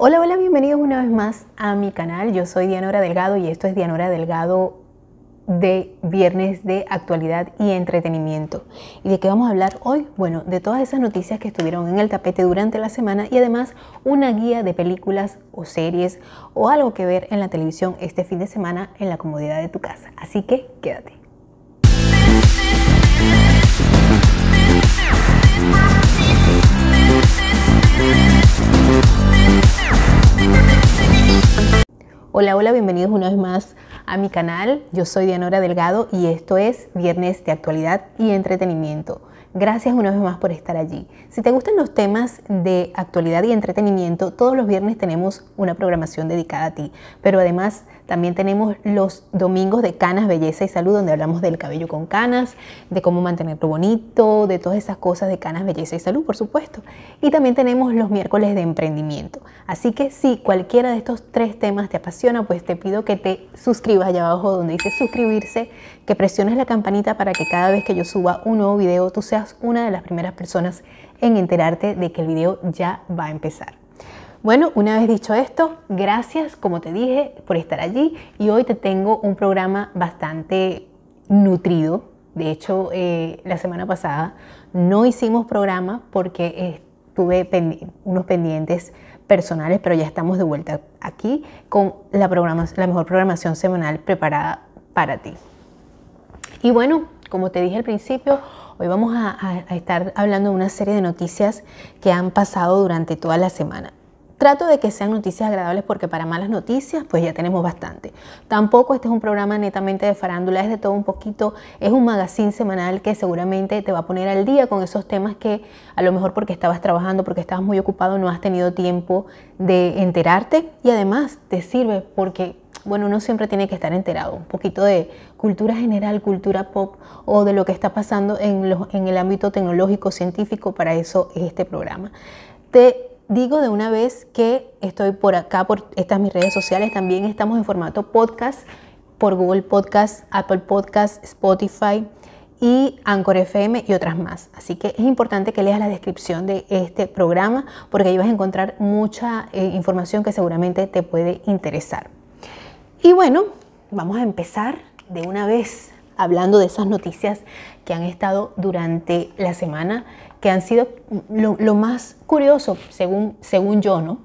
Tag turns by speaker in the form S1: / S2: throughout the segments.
S1: Hola, hola, bienvenidos una vez más a mi canal. Yo soy Dianora Delgado y esto es Dianora Delgado de viernes de actualidad y entretenimiento. ¿Y de qué vamos a hablar hoy? Bueno, de todas esas noticias que estuvieron en el tapete durante la semana y además una guía de películas o series o algo que ver en la televisión este fin de semana en la comodidad de tu casa. Así que quédate. Hola, hola, bienvenidos una vez más a mi canal. Yo soy Dianora Delgado y esto es Viernes de Actualidad y Entretenimiento. Gracias una vez más por estar allí. Si te gustan los temas de actualidad y entretenimiento, todos los viernes tenemos una programación dedicada a ti, pero además también tenemos los domingos de Canas, Belleza y Salud, donde hablamos del cabello con canas, de cómo mantenerlo bonito, de todas esas cosas de Canas, Belleza y Salud, por supuesto. Y también tenemos los miércoles de emprendimiento. Así que si cualquiera de estos tres temas te apasiona, pues te pido que te suscribas allá abajo donde dice suscribirse, que presiones la campanita para que cada vez que yo suba un nuevo video, tú seas una de las primeras personas en enterarte de que el video ya va a empezar. Bueno, una vez dicho esto, gracias, como te dije, por estar allí y hoy te tengo un programa bastante nutrido. De hecho, eh, la semana pasada no hicimos programa porque tuve unos pendientes personales, pero ya estamos de vuelta aquí con la, la mejor programación semanal preparada para ti. Y bueno, como te dije al principio, hoy vamos a estar hablando de una serie de noticias que han pasado durante toda la semana. Trato de que sean noticias agradables porque para malas noticias pues ya tenemos bastante. Tampoco este es un programa netamente de farándula, es de todo un poquito, es un magazine semanal que seguramente te va a poner al día con esos temas que a lo mejor porque estabas trabajando, porque estabas muy ocupado, no has tenido tiempo de enterarte y además te sirve porque bueno, uno siempre tiene que estar enterado, un poquito de cultura general, cultura pop o de lo que está pasando en, en el ámbito tecnológico, científico, para eso es este programa. Te digo de una vez que estoy por acá, por estas mis redes sociales. También estamos en formato podcast por Google Podcast, Apple Podcast, Spotify y Anchor FM y otras más. Así que es importante que leas la descripción de este programa porque ahí vas a encontrar mucha eh, información que seguramente te puede interesar. Y bueno, vamos a empezar de una vez hablando de esas noticias que han estado durante la semana que han sido lo, más curioso, según, según yo, ¿no?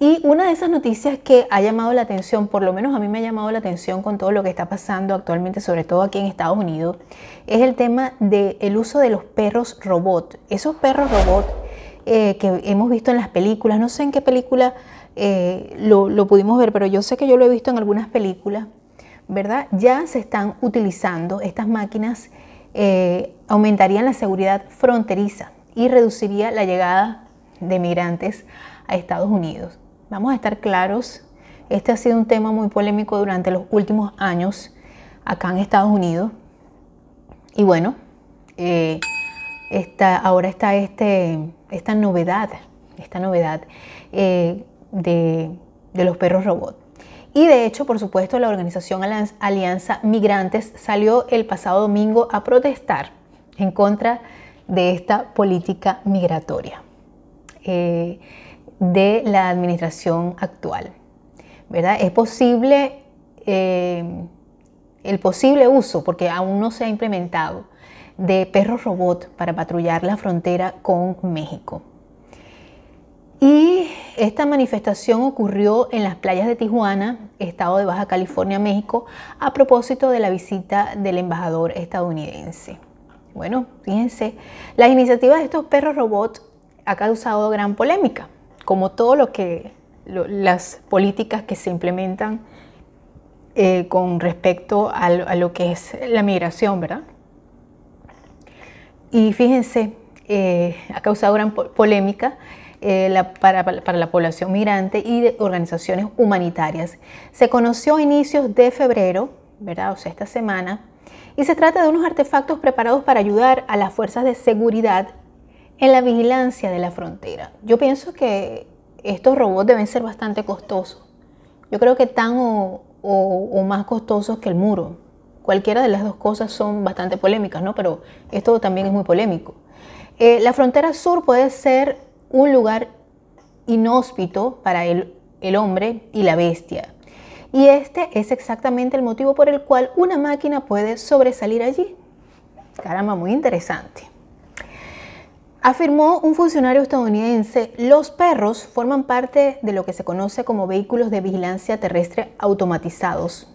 S1: Y una de esas noticias que ha llamado la atención, por lo menos a mí me ha llamado la atención con todo lo que está pasando actualmente, sobre todo aquí en Estados Unidos, es el tema del uso de los perros robot. Esos perros robot eh, que hemos visto en las películas, no sé en qué película eh, lo, lo, pudimos ver, pero yo sé que yo lo he visto en algunas películas, ¿verdad? Ya se están utilizando estas máquinas eh, aumentarían la seguridad fronteriza y reduciría la llegada de migrantes a Estados Unidos. Vamos a estar claros, este ha sido un tema muy polémico durante los últimos años acá en Estados Unidos. Y bueno, eh, ahora está este, esta novedad, esta novedad eh, de, de los perros robots. Y de hecho, por supuesto, la organización Alianza Migrantes salió el pasado domingo a protestar en contra de esta política migratoria eh, de la administración actual. ¿verdad? Es posible eh, el posible uso, porque aún no se ha implementado, de perros robot para patrullar la frontera con México. Y esta manifestación ocurrió en las playas de Tijuana, estado de Baja California, México, a propósito de la visita del embajador estadounidense. Bueno, fíjense, la iniciativa de estos perros robots ha causado gran polémica, como todo lo que las políticas que se implementan eh, con respecto a lo, que es la migración, ¿verdad? Y fíjense, eh, ha causado gran polémica eh, para, la población migrante y de organizaciones humanitarias. Se conoció a inicios de febrero, ¿verdad? O sea, esta semana, y se trata de unos artefactos preparados para ayudar a las fuerzas de seguridad en la vigilancia de la frontera. Yo pienso que estos robots deben ser bastante costosos. Yo creo que tan o, más costosos que el muro. Cualquiera de las dos cosas son bastante polémicas, ¿no? Pero esto también es muy polémico. Eh, la frontera sur puede ser un lugar inhóspito para el, el hombre y la bestia. Y este es exactamente el motivo por el cual una máquina puede sobresalir allí. Caramba, muy interesante. Afirmó un funcionario estadounidense, los perros forman parte de lo que se conoce como vehículos de vigilancia terrestre automatizados.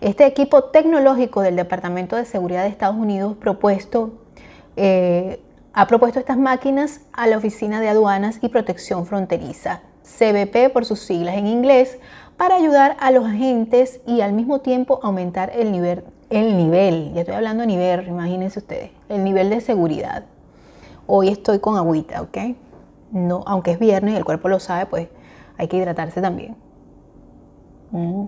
S1: Este equipo tecnológico del Departamento de Seguridad de Estados Unidos propuesto, eh, ha propuesto estas máquinas a la Oficina de Aduanas y Protección Fronteriza, CBP por sus siglas en inglés, para ayudar a los agentes y al mismo tiempo aumentar el nivel, el nivel, ya estoy hablando de nivel, imagínense ustedes, el nivel de seguridad. Hoy estoy con agüita, ¿ok? No, aunque es viernes y el cuerpo lo sabe, pues hay que hidratarse también. Mm.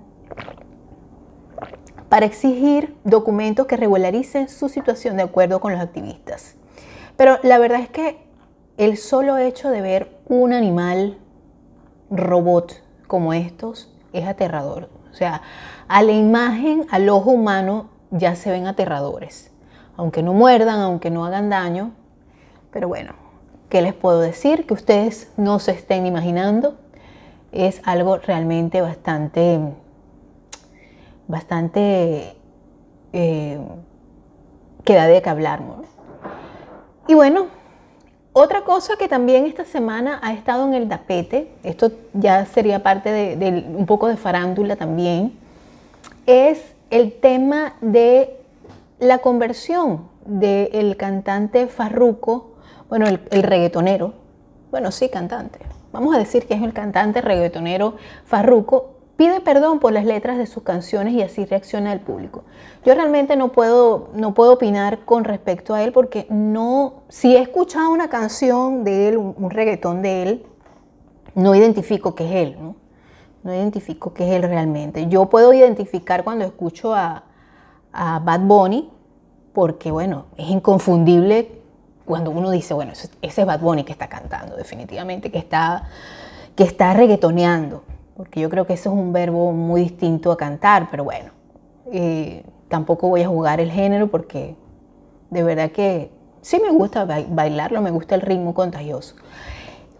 S1: Para exigir documentos que regularicen su situación de acuerdo con los activistas. Pero la verdad es que el solo hecho de ver un animal robot como estos es aterrador. O sea, a la imagen, al ojo humano, ya se ven aterradores. Aunque no muerdan, aunque no hagan daño. Pero bueno, ¿qué les puedo decir? Que ustedes no se estén imaginando. Es algo realmente bastante, bastante eh, que da de que hablar. Y bueno, otra cosa que también esta semana ha estado en el tapete, esto ya sería parte de, un poco de farándula también, es el tema de la conversión del cantante Farruko, bueno, el, el, reggaetonero, bueno, sí, cantante, vamos a decir que es el cantante reggaetonero Farruko, pide perdón por las letras de sus canciones y así reacciona el público. Yo realmente no puedo, no puedo opinar con respecto a él porque no, si he escuchado una canción de él, un, reggaetón de él, no identifico que es él, ¿no? No identifico que es él realmente. Yo puedo identificar cuando escucho a, a Bad Bunny, porque bueno, es inconfundible cuando uno dice, bueno, ese es Bad Bunny que está cantando, definitivamente, que está, que está reggaetoneando porque yo creo que eso es un verbo muy distinto a cantar, pero bueno, tampoco voy a jugar el género porque de verdad que sí me gusta bailarlo, me gusta el ritmo contagioso.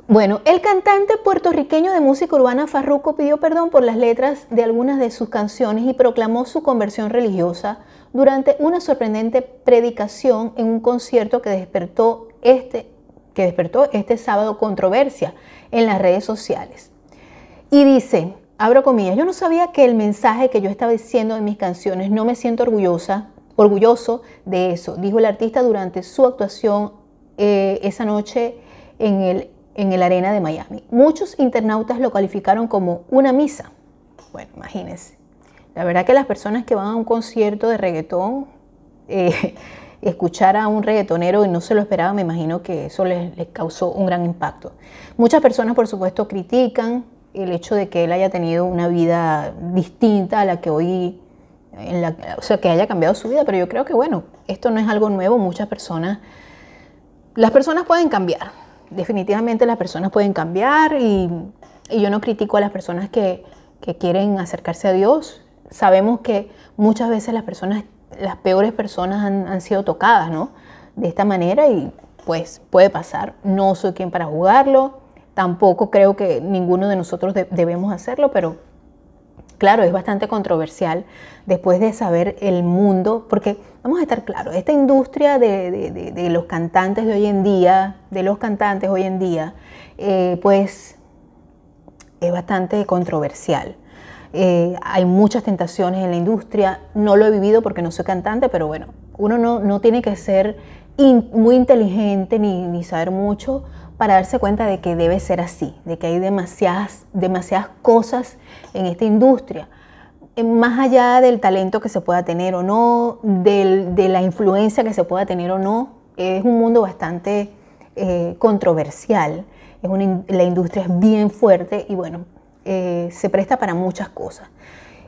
S1: Bueno, el cantante puertorriqueño de música urbana Farruko pidió perdón por las letras de algunas de sus canciones y proclamó su conversión religiosa durante una sorprendente predicación en un concierto que despertó este, que despertó este sábado controversia en las redes sociales. Y dice, abro comillas, yo no sabía que el mensaje que yo estaba diciendo en mis canciones, no me siento orgullosa, orgulloso de eso, dijo el artista durante su actuación eh, esa noche en el, en el Arena de Miami. Muchos internautas lo calificaron como una misa. Bueno, imagínense. La verdad que las personas que van a un concierto de reggaetón, eh, escuchar a un reggaetonero y no se lo esperaban, me imagino que eso les, les causó un gran impacto. Muchas personas, por supuesto, critican el hecho de que él haya tenido una vida distinta a la que hoy, o sea, que haya cambiado su vida, pero yo creo que bueno, esto no es algo nuevo, muchas personas, las personas pueden cambiar, definitivamente las personas pueden cambiar y, yo no critico a las personas que, que quieren acercarse a Dios, sabemos que muchas veces las personas, las peores personas han, han sido tocadas, ¿no? De esta manera y pues puede pasar, no soy quien para jugarlo, Tampoco creo que ninguno de nosotros debemos hacerlo, pero claro, es bastante controversial después de saber el mundo, porque vamos a estar claros, esta industria de, los cantantes de hoy en día, de los cantantes hoy en día, eh, pues es bastante controversial. Eh, hay muchas tentaciones en la industria, no lo he vivido porque no soy cantante, pero bueno, uno no, tiene que ser muy inteligente ni, ni saber mucho para darse cuenta de que debe ser así, de que hay demasiadas, demasiadas cosas en esta industria. Más allá del talento que se pueda tener o no, de la influencia que se pueda tener o no, es un mundo bastante eh, controversial. Es la industria es bien fuerte y bueno, eh, se presta para muchas cosas.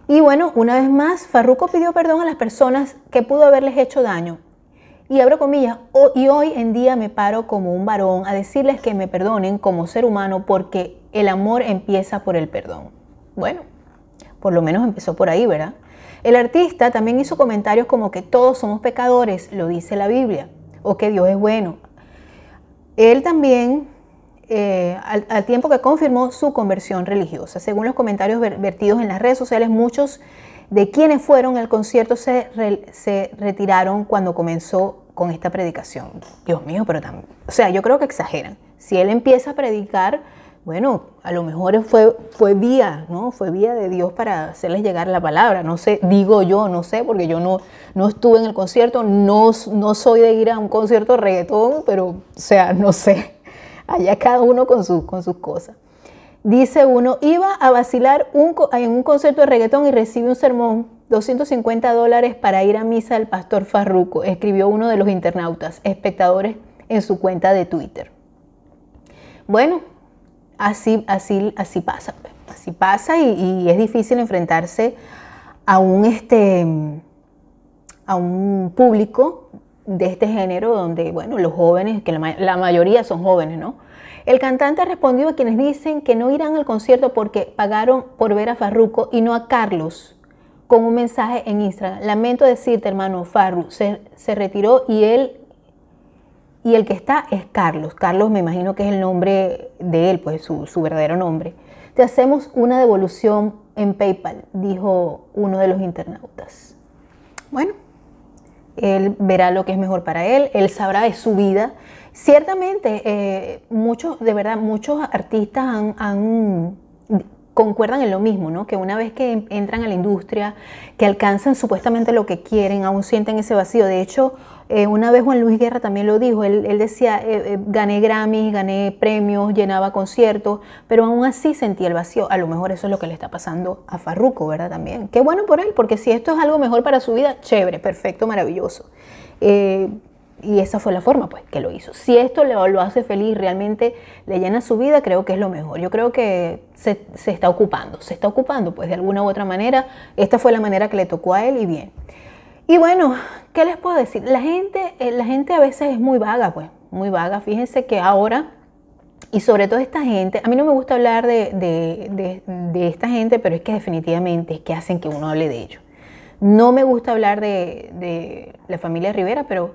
S1: Y bueno, una vez más, Farruko pidió perdón a las personas que pudo haberles hecho daño y abro comillas, y hoy en día me paro como un varón a decirles que me perdonen como ser humano porque el amor empieza por el perdón. Bueno, por lo menos empezó por ahí, ¿verdad? El artista también hizo comentarios como que todos somos pecadores, lo dice la Biblia, o que Dios es bueno. Él también eh, al, tiempo que confirmó su conversión religiosa. Según los comentarios vertidos en las redes sociales, muchos de quienes fueron al concierto se, se retiraron cuando comenzó con esta predicación. Dios mío, pero también, o sea, yo creo que exageran. Si él empieza a predicar, bueno, a lo mejor fue, fue vía, ¿no? Fue vía de Dios para hacerles llegar la palabra. No sé, digo yo, no sé, porque yo no, no estuve en el concierto, no, no soy de ir a un concierto de reggaetón, pero, o sea, no sé. Allá cada uno con, con sus cosas. Dice uno, iba a vacilar un, en un concierto de reggaetón y recibe un sermón, 250 dólares para ir a misa del pastor Farruco, escribió uno de los internautas, espectadores en su cuenta de Twitter. Bueno, así, así, así pasa, así pasa y, es difícil enfrentarse a un, este, a un público de este género donde, bueno, los jóvenes, que la, mayoría son jóvenes, ¿no? El cantante respondió a quienes dicen que no irán al concierto porque pagaron por ver a Farruko y no a Carlos, con un mensaje en Instagram. Lamento decirte, hermano, Farru se, se retiró y él y el que está es Carlos. Carlos me imagino que es el nombre de él, pues su, verdadero nombre. Te hacemos una devolución en PayPal, dijo uno de los internautas. Bueno, él verá lo que es mejor para él, él sabrá de su vida. Ciertamente, eh, muchos, de verdad, muchos artistas concuerdan en lo mismo, ¿no? Que una vez que entran a la industria, que alcanzan supuestamente lo que quieren, aún sienten ese vacío. De hecho, eh, una vez Juan Luis Guerra también lo dijo, él, decía, eh, gané Grammys, gané premios, llenaba conciertos, pero aún así sentía el vacío. A lo mejor eso es lo que le está pasando a Farruco, ¿verdad? También. Qué bueno por él, porque si esto es algo mejor para su vida, chévere, perfecto, maravilloso. Y esa fue la forma, pues, que lo hizo. Si esto lo, hace feliz, realmente le llena su vida, creo que es lo mejor. Yo creo que se, se está ocupando, se está ocupando, pues, de alguna u otra manera. Esta fue la manera que le tocó a él y bien. Y bueno, ¿qué les puedo decir? La gente, eh, la gente a veces es muy vaga, pues, muy vaga. Fíjense que ahora, y sobre todo esta gente, a mí no me gusta hablar de, esta gente, pero es que definitivamente es que hacen que uno hable de ellos. No me gusta hablar de, la familia Rivera, pero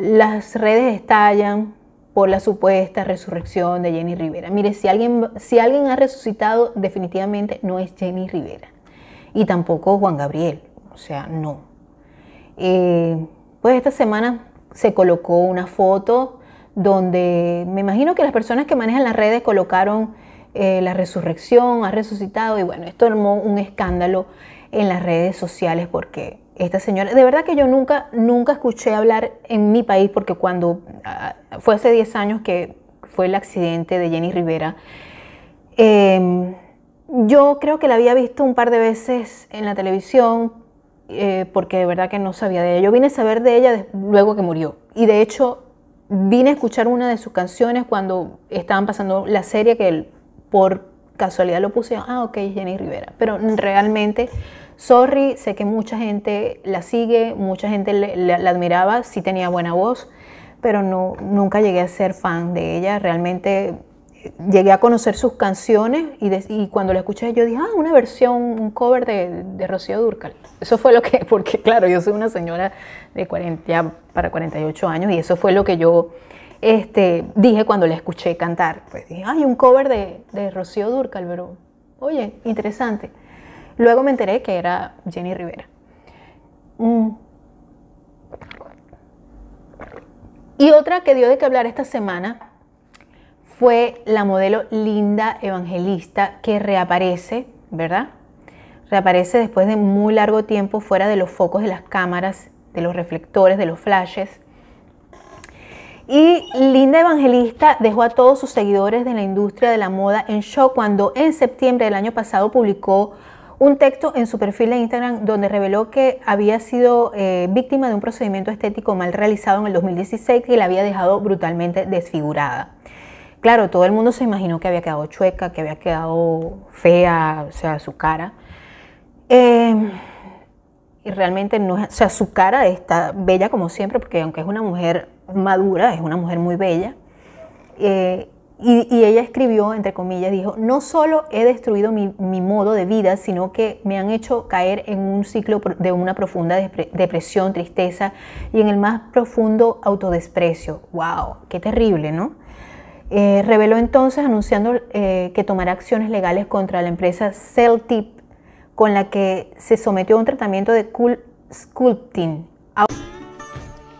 S1: las redes estallan por la supuesta resurrección de Jenny Rivera. Mire, si alguien, si alguien ha resucitado, definitivamente no es Jenny Rivera. Y tampoco Juan Gabriel. O sea, no. Eh, pues esta semana se colocó una foto donde me imagino que las personas que manejan las redes colocaron eh, la resurrección, ha resucitado y bueno, esto armó un escándalo en las redes sociales porque esta señora, de verdad que yo nunca, nunca escuché hablar en mi país porque cuando ah, fue hace 10 años que fue el accidente de Jenny Rivera, em, yo creo que la había visto un par de veces en la televisión, eh, porque de verdad que no sabía de ella. Yo vine a saber de ella luego que murió. Y de hecho, vine a escuchar una de sus canciones cuando estaban pasando la serie que por casualidad lo puse. Ah, ok, Jenny Rivera. Pero realmente, sorry, sé que mucha gente la sigue, mucha gente la admiraba, sí tenía buena voz, pero no, nunca llegué a ser fan de ella. Realmente llegué a conocer sus canciones y, cuando la escuché yo dije, ah, una versión, un cover de, Rocío Durcal. Eso fue lo que, porque claro, yo soy una señora de 40, ya para 48 años y eso fue lo que yo este, dije cuando la escuché cantar. Pues dije, ay, un cover de, Rocío Durcal, pero oye, interesante. Luego me enteré que era Jenny Rivera. Mm. Y otra que dio de qué hablar esta semana fue la modelo Linda Evangelista que reaparece, ¿verdad? Reaparece después de muy largo tiempo fuera de los focos de las cámaras, de los reflectores, de los flashes. Y Linda Evangelista dejó a todos sus seguidores de la industria de la moda en shock cuando en septiembre del año pasado publicó un texto en su perfil de Instagram donde reveló que había sido eh, víctima de un procedimiento estético mal realizado en el 2016 que la había dejado brutalmente desfigurada. Claro, todo el mundo se imaginó que había quedado chueca, que había quedado fea, o sea, su cara. Em, y realmente no es, o sea, su cara está bella como siempre, porque aunque es una mujer madura, es una mujer muy bella. Eh, y, ella escribió, entre comillas, dijo, no solo he destruido mi, mi, modo de vida, sino que me han hecho caer en un ciclo de una profunda depresión, tristeza y en el más profundo autodesprecio. ¡Wow! ¡Qué terrible, ¿no? Eh, reveló entonces anunciando eh, que tomará acciones legales contra la empresa Celtip, con la que se sometió a un tratamiento de cool sculpting.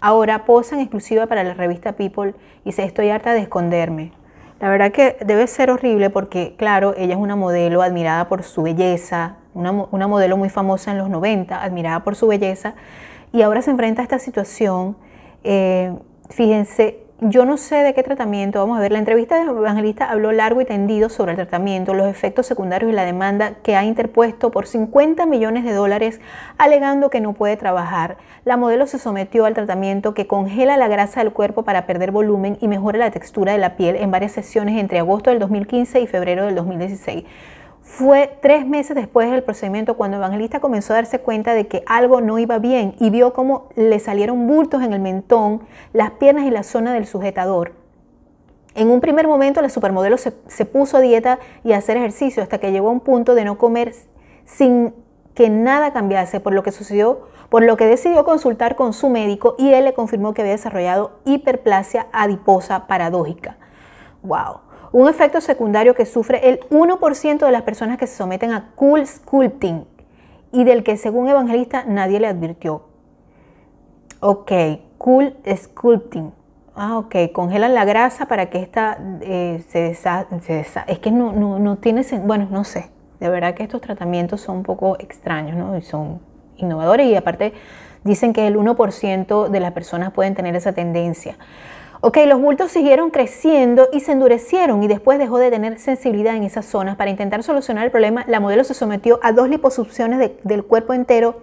S1: Ahora posa en exclusiva para la revista People y se estoy harta de esconderme. La verdad que debe ser horrible porque, claro, ella es una modelo admirada por su belleza, una, modelo muy famosa en los 90, admirada por su belleza, y ahora se enfrenta a esta situación. Eh, fíjense, yo no sé de qué tratamiento, vamos a ver, la entrevista de Evangelista habló largo y tendido sobre el tratamiento, los efectos secundarios y la demanda que ha interpuesto por 50 millones de dólares alegando que no puede trabajar. La modelo se sometió al tratamiento que congela la grasa del cuerpo para perder volumen y mejora la textura de la piel en varias sesiones entre agosto del 2015 y febrero del 2016. Fue tres meses después del procedimiento cuando Evangelista comenzó a darse cuenta de que algo no iba bien y vio cómo le salieron bultos en el mentón, las piernas y la zona del sujetador. En un primer momento la supermodelo se, puso a dieta y a hacer ejercicio hasta que llegó a un punto de no comer sin que nada cambiase, por lo que sucedió, por lo que decidió consultar con su médico y él le confirmó que había desarrollado hiperplasia adiposa paradójica. Wow un efecto secundario que sufre el 1% de las personas que se someten a cool sculpting y del que según Evangelista nadie le advirtió. Ok, cool sculpting. Ah, ok, congelan la grasa para que esta eh, se deshaga. Es que no, no, no tiene bueno, no sé. De verdad que estos tratamientos son un poco extraños, ¿no? Y son innovadores y aparte dicen que el 1% de las personas pueden tener esa tendencia. Ok, los bultos siguieron creciendo y se endurecieron y después dejó de tener sensibilidad en esas zonas. Para intentar solucionar el problema, la modelo se sometió a dos liposucciones del cuerpo entero,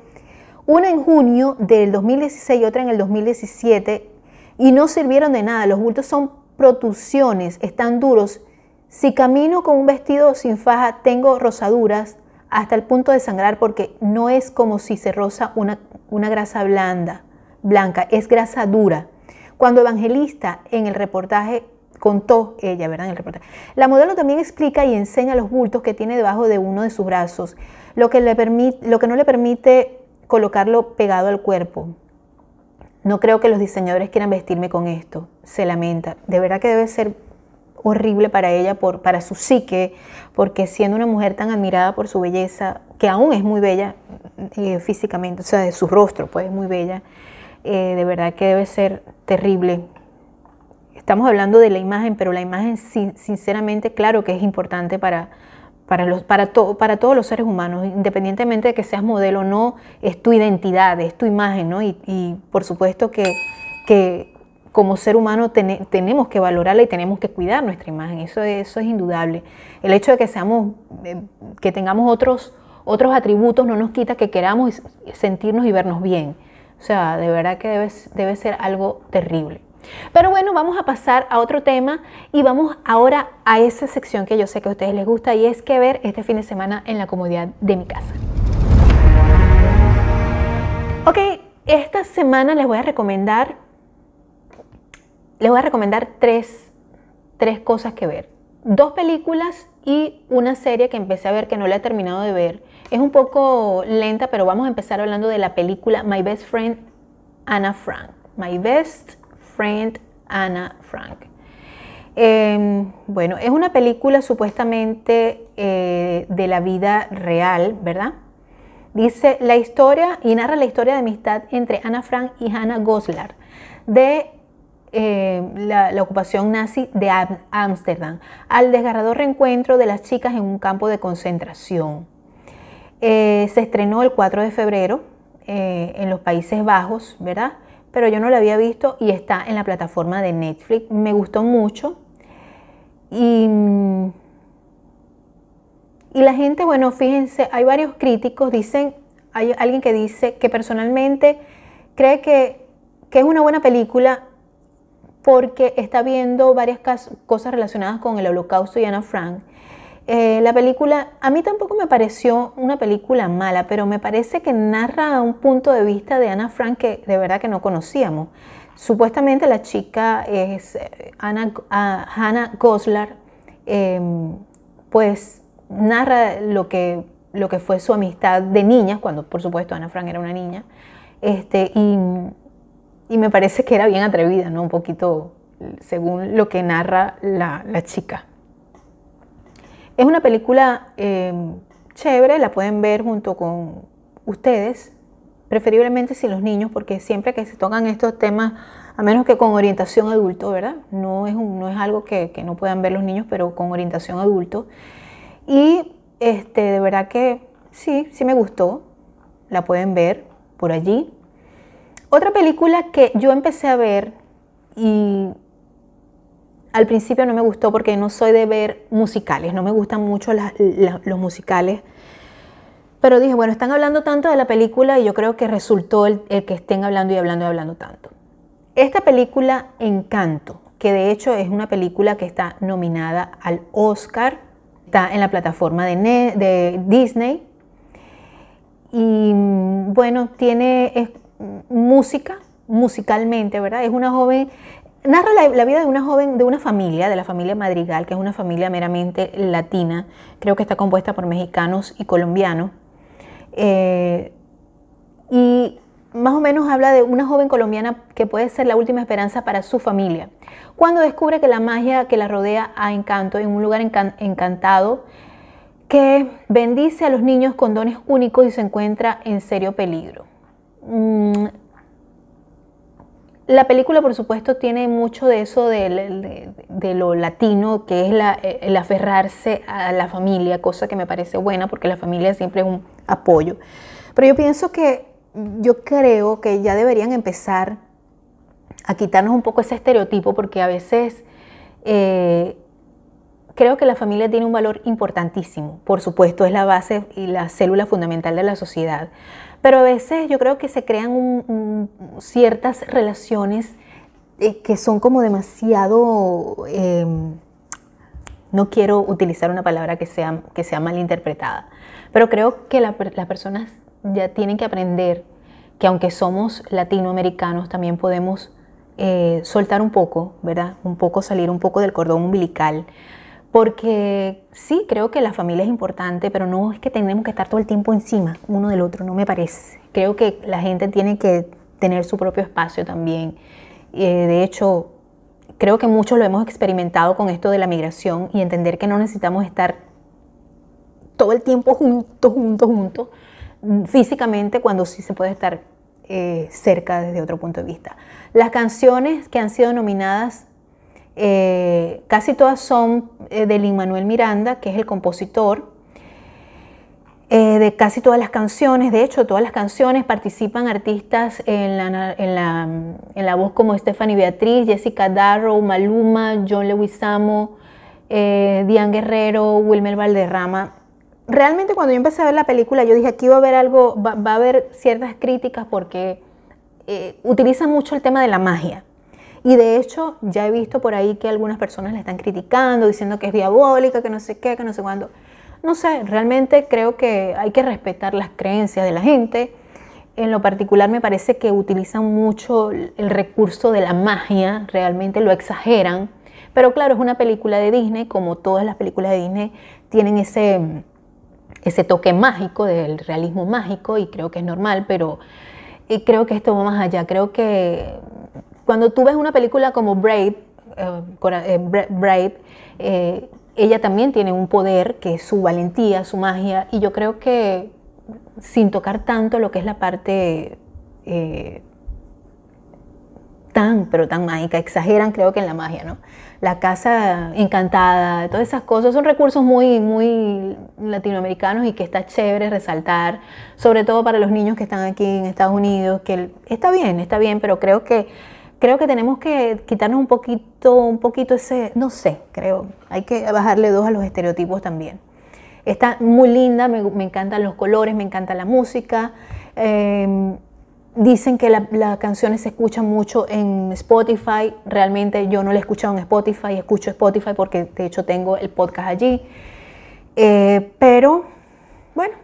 S1: una en junio del 2016 y otra en el 2017, y no sirvieron de nada. Los bultos son protusiones, están duros. Si camino con un vestido sin faja, tengo rosaduras hasta el punto de sangrar porque no es como si se roza una, una grasa blanda, blanca, es grasa dura. Cuando Evangelista en el reportaje contó ella, ¿verdad? En el reportaje. La modelo también explica y enseña los bultos que tiene debajo de uno de sus brazos, lo que, no le permite colocarlo pegado al cuerpo. No creo que los diseñadores quieran vestirme con esto, se lamenta. De verdad que debe ser horrible para ella, por, para su psique, porque siendo una mujer tan admirada por su belleza, que aún es muy bella eh, físicamente, o sea, de su rostro, pues es muy bella, eh, de verdad que debe ser terrible. Estamos hablando de la imagen, pero la imagen sinceramente, claro que es importante para, para, los, para, para todos los seres humanos, independientemente de que seas modelo o no, es tu identidad, es tu imagen, ¿no? Y, por supuesto que, que, como ser humano tenemos que valorarla y tenemos que cuidar nuestra imagen, eso, eso es indudable. El hecho de que, seamos, eh, que tengamos otros, otros atributos no nos quita que queramos sentirnos y vernos bien. O sea, de verdad que debe, debe ser algo terrible. Pero bueno, vamos a pasar a otro tema y vamos ahora a esa sección que yo sé que a ustedes les gusta y es que ver este fin de semana en la comodidad de mi casa. Ok, esta semana les voy a recomendar, les voy a recomendar tres, tres cosas que ver. Dos películas y una serie que empecé a ver que no la he terminado de ver es un poco lenta, pero vamos a empezar hablando de la película My Best Friend Anna Frank. My Best Friend Anna Frank. Em, bueno, es una película supuestamente eh, de la vida real, ¿verdad? Dice la historia y narra la historia de amistad entre Ana Frank y Hannah Goslar de eh, la, ocupación nazi de Ámsterdam al desgarrador reencuentro de las chicas en un campo de concentración. Eh, se estrenó el 4 de febrero eh, en los Países Bajos, ¿verdad? Pero yo no la había visto y está en la plataforma de Netflix. Me gustó mucho. Y, y la gente, bueno, fíjense, hay varios críticos, dicen, hay alguien que dice que personalmente cree que, que es una buena película porque está viendo varias cosas relacionadas con el holocausto y Ana Frank. Eh, la película, a mí tampoco me pareció una película mala, pero me parece que narra un punto de vista de Ana Frank que de verdad que no conocíamos. Supuestamente la chica es eh, Ana, ah, Hannah Goslar, em, pues narra lo que, lo que fue su amistad de niña, cuando por supuesto Ana Frank era una niña, este, y y me parece que era bien atrevida, ¿no? Un poquito según lo que narra la, chica. Es una película em, chévere, la pueden ver junto con ustedes, preferiblemente sin los niños, porque siempre que se tocan estos temas, a menos que con orientación adulto, ¿verdad? No es, no es algo que, que, no puedan ver los niños, pero con orientación adulto. Y este, de verdad que sí, sí me gustó, la pueden ver por allí. Otra película que yo empecé a ver y al principio no me gustó porque no soy de ver musicales, no me gustan mucho los musicales. Pero dije, bueno, están hablando tanto de la película y yo creo que resultó el, que estén hablando y hablando y hablando tanto. Esta película Encanto, que de hecho es una película que está nominada al Oscar, está en la plataforma de, Disney. Y bueno, tiene, música, musicalmente, ¿verdad? Es una joven, narra la, vida de una joven de una familia, de la familia Madrigal, que es una familia meramente latina, creo que está compuesta por mexicanos y colombianos. Eh, y más o menos habla de una joven colombiana que puede ser la última esperanza para su familia. Cuando descubre que la magia que la rodea a encanto en un lugar encantado que bendice a los niños con dones únicos y se encuentra en serio peligro. Mm, la película, por supuesto, tiene mucho de eso de, lo latino, que es el aferrarse a la familia, cosa que me parece buena, porque la familia siempre es un apoyo. Pero yo pienso que, yo creo que ya deberían empezar a quitarnos un poco ese estereotipo, porque a veces eh, creo que la familia tiene un valor importantísimo. Por supuesto, es la base y la célula fundamental de la sociedad. Pero a veces yo creo que se crean ciertas relaciones eh, que son como demasiado, em, no quiero utilizar una palabra que sea, que sea mal interpretada, pero creo que las personas ya tienen que aprender que aunque somos latinoamericanos, también podemos eh, soltar un poco, ¿verdad? Un poco salir un poco del cordón umbilical porque sí, creo que la familia es importante, pero no es que tenemos que estar todo el tiempo encima uno del otro, no me parece. Creo que la gente tiene que tener su propio espacio también. Eh, de hecho, creo que muchos lo hemos experimentado con esto de la migración y entender que no necesitamos estar todo el tiempo juntos, juntos, juntos, físicamente cuando sí se puede estar eh, cerca desde otro punto de vista. Las canciones que han sido nominadas eh, casi todas son eh, de Lin Manuel Miranda, que es el compositor eh, de casi todas las canciones. De hecho, todas las canciones participan artistas en la, en la, voz como Stephanie Beatriz, Jessica Darrow, Maluma, John Leguizamo, Diane Guerrero, Wilmer Valderrama. Realmente cuando yo empecé a ver la película, yo dije, aquí va a haber algo, va, va a haber ciertas críticas porque utilizan mucho el tema de la magia. Y de hecho, ya he visto por ahí que algunas personas la están criticando, diciendo que es diabólica, que no sé qué, que no sé cuándo. No sé, realmente creo que hay que respetar las creencias de la gente. En lo particular me parece que utilizan mucho el recurso de la magia, realmente lo exageran. Pero claro, es una película de Disney, como todas las películas de Disney tienen ese, ese toque mágico del realismo mágico y creo que es normal, pero creo que esto va más allá. Creo que cuando tú ves una película como Brave, eh, eh, Brave eh, ella también tiene un poder que es su valentía, su magia, y yo creo que sin tocar tanto lo que es la parte tan, pero tan mágica. Exageran creo que en la magia, ¿no? La casa encantada, todas esas cosas son recursos muy, muy latinoamericanos y que está chévere resaltar, sobre todo para los niños que están aquí en Estados Unidos, que está bien, está bien, pero creo que creo que tenemos que quitarnos un poquito, un poquito ese, no sé, creo, hay que bajarle dos a los estereotipos también. Está muy linda, me, encantan los colores, me encanta la música. Em, dicen que las canciones se escuchan mucho en Spotify. Realmente yo no la he escuchado en Spotify, escucho Spotify porque de hecho tengo el podcast allí. Eh, pero bueno,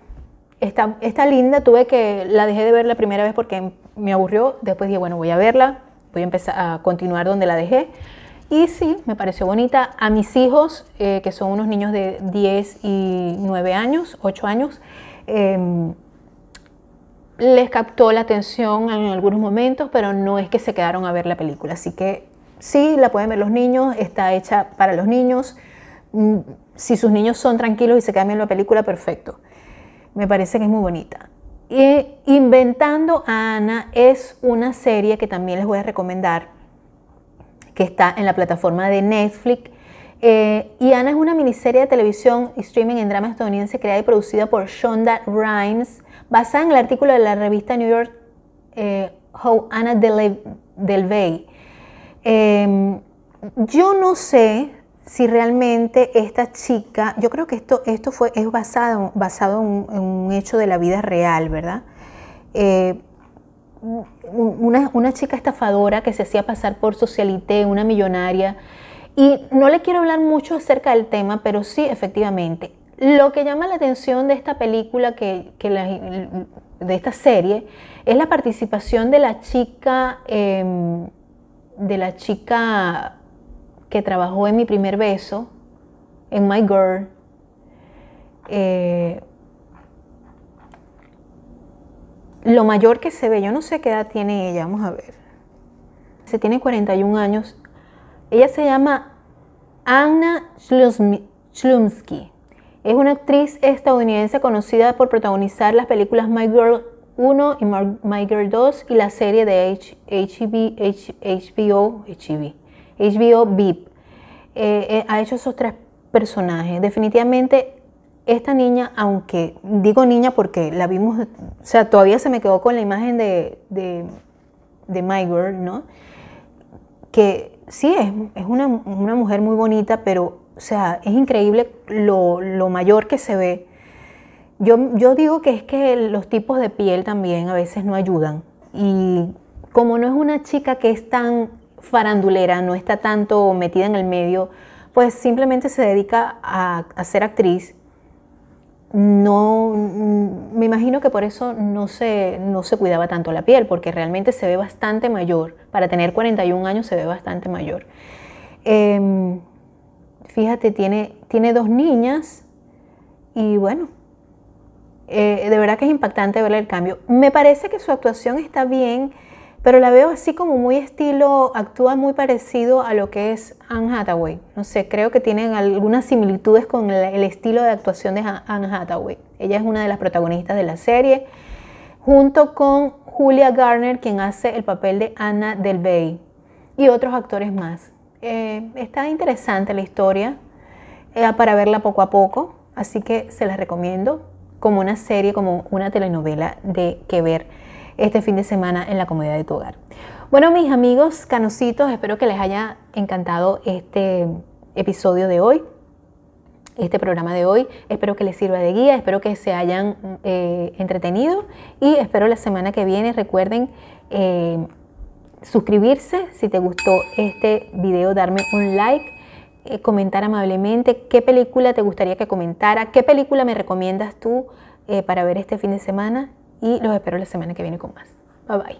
S1: está, está linda. Tuve que, la dejé de ver la primera vez porque me aburrió. Después dije, bueno, voy a verla voy a empezar a continuar donde la dejé. Y sí, me pareció bonita. A mis hijos, eh, que son unos niños de 10 y 9 años, 8 años, em, les captó la atención en algunos momentos, pero no es que se quedaron a ver la película. Así que sí, la pueden ver los niños, está hecha para los niños. Mm, si sus niños son tranquilos y se quedan viendo la película, perfecto. Me parece que es muy bonita. Y Inventando a Ana es una serie que también les voy a recomendar, que está en la plataforma de Netflix. Eh, y Ana es una miniserie de televisión y streaming en drama estadounidense creada y producida por Shonda Rhimes, basada en el artículo de la revista New York eh, How Anna Delvey. Eh, yo no sé si realmente esta chica, yo creo que esto, esto fue, es basado, basado en, un hecho de la vida real, ¿verdad? Eh, una, chica estafadora que se hacía pasar por socialité, una millonaria, y no le quiero hablar mucho acerca del tema, pero sí, efectivamente, lo que llama la atención de esta película, que, de esta serie, es la participación de la chica, em, de la chica que trabajó en mi primer beso, en My Girl. Eh, lo mayor que se ve, yo no sé qué edad tiene ella, vamos a ver. Se tiene 41 años. Ella se llama Anna Schlumsky. Es una actriz estadounidense conocida por protagonizar las películas My Girl 1 y My Girl 2 y la serie de HBO, HBO VIP. Eh, eh, ha hecho esos tres personajes. Definitivamente esta niña, aunque digo niña porque la vimos, o sea, todavía se me quedó con la imagen de, de, My Girl, ¿no? Que sí, es, es una, mujer muy bonita, pero, o sea, es increíble lo, lo mayor que se ve. Yo, yo, digo que es que los tipos de piel también a veces no ayudan. Y como no es una chica que es tan farandulera, no está tanto metida en el medio, pues simplemente se dedica a, ser actriz. No, mm, me imagino que por eso no se, no se cuidaba tanto la piel, porque realmente se ve bastante mayor. Para tener 41 años se ve bastante mayor. Em, fíjate, tiene, tiene dos niñas y bueno, eh, de verdad que es impactante ver el cambio. Me parece que su actuación está bien pero la veo así como muy estilo, actúa muy parecido a lo que es Anne Hathaway. No sé, creo que tienen algunas similitudes con el, estilo de actuación de Anne Hathaway. Ella es una de las protagonistas de la serie, junto con Julia Garner, quien hace el papel de Anna Del Bey, y otros actores más. Eh, está interesante la historia eh, para verla poco a poco, así que se las recomiendo como una serie, como una telenovela de que ver este fin de semana en la comodidad de tu hogar. Bueno, mis amigos canositos, espero que les haya encantado este episodio de hoy, este programa de hoy. Espero que les sirva de guía, espero que se hayan eh, entretenido y espero la semana que viene, recuerden eh, suscribirse si te gustó este video, darme un like. Eh, comentar amablemente qué película te gustaría que comentara, qué película me recomiendas tú para ver este fin de semana y los espero la semana que viene con más. Bye bye.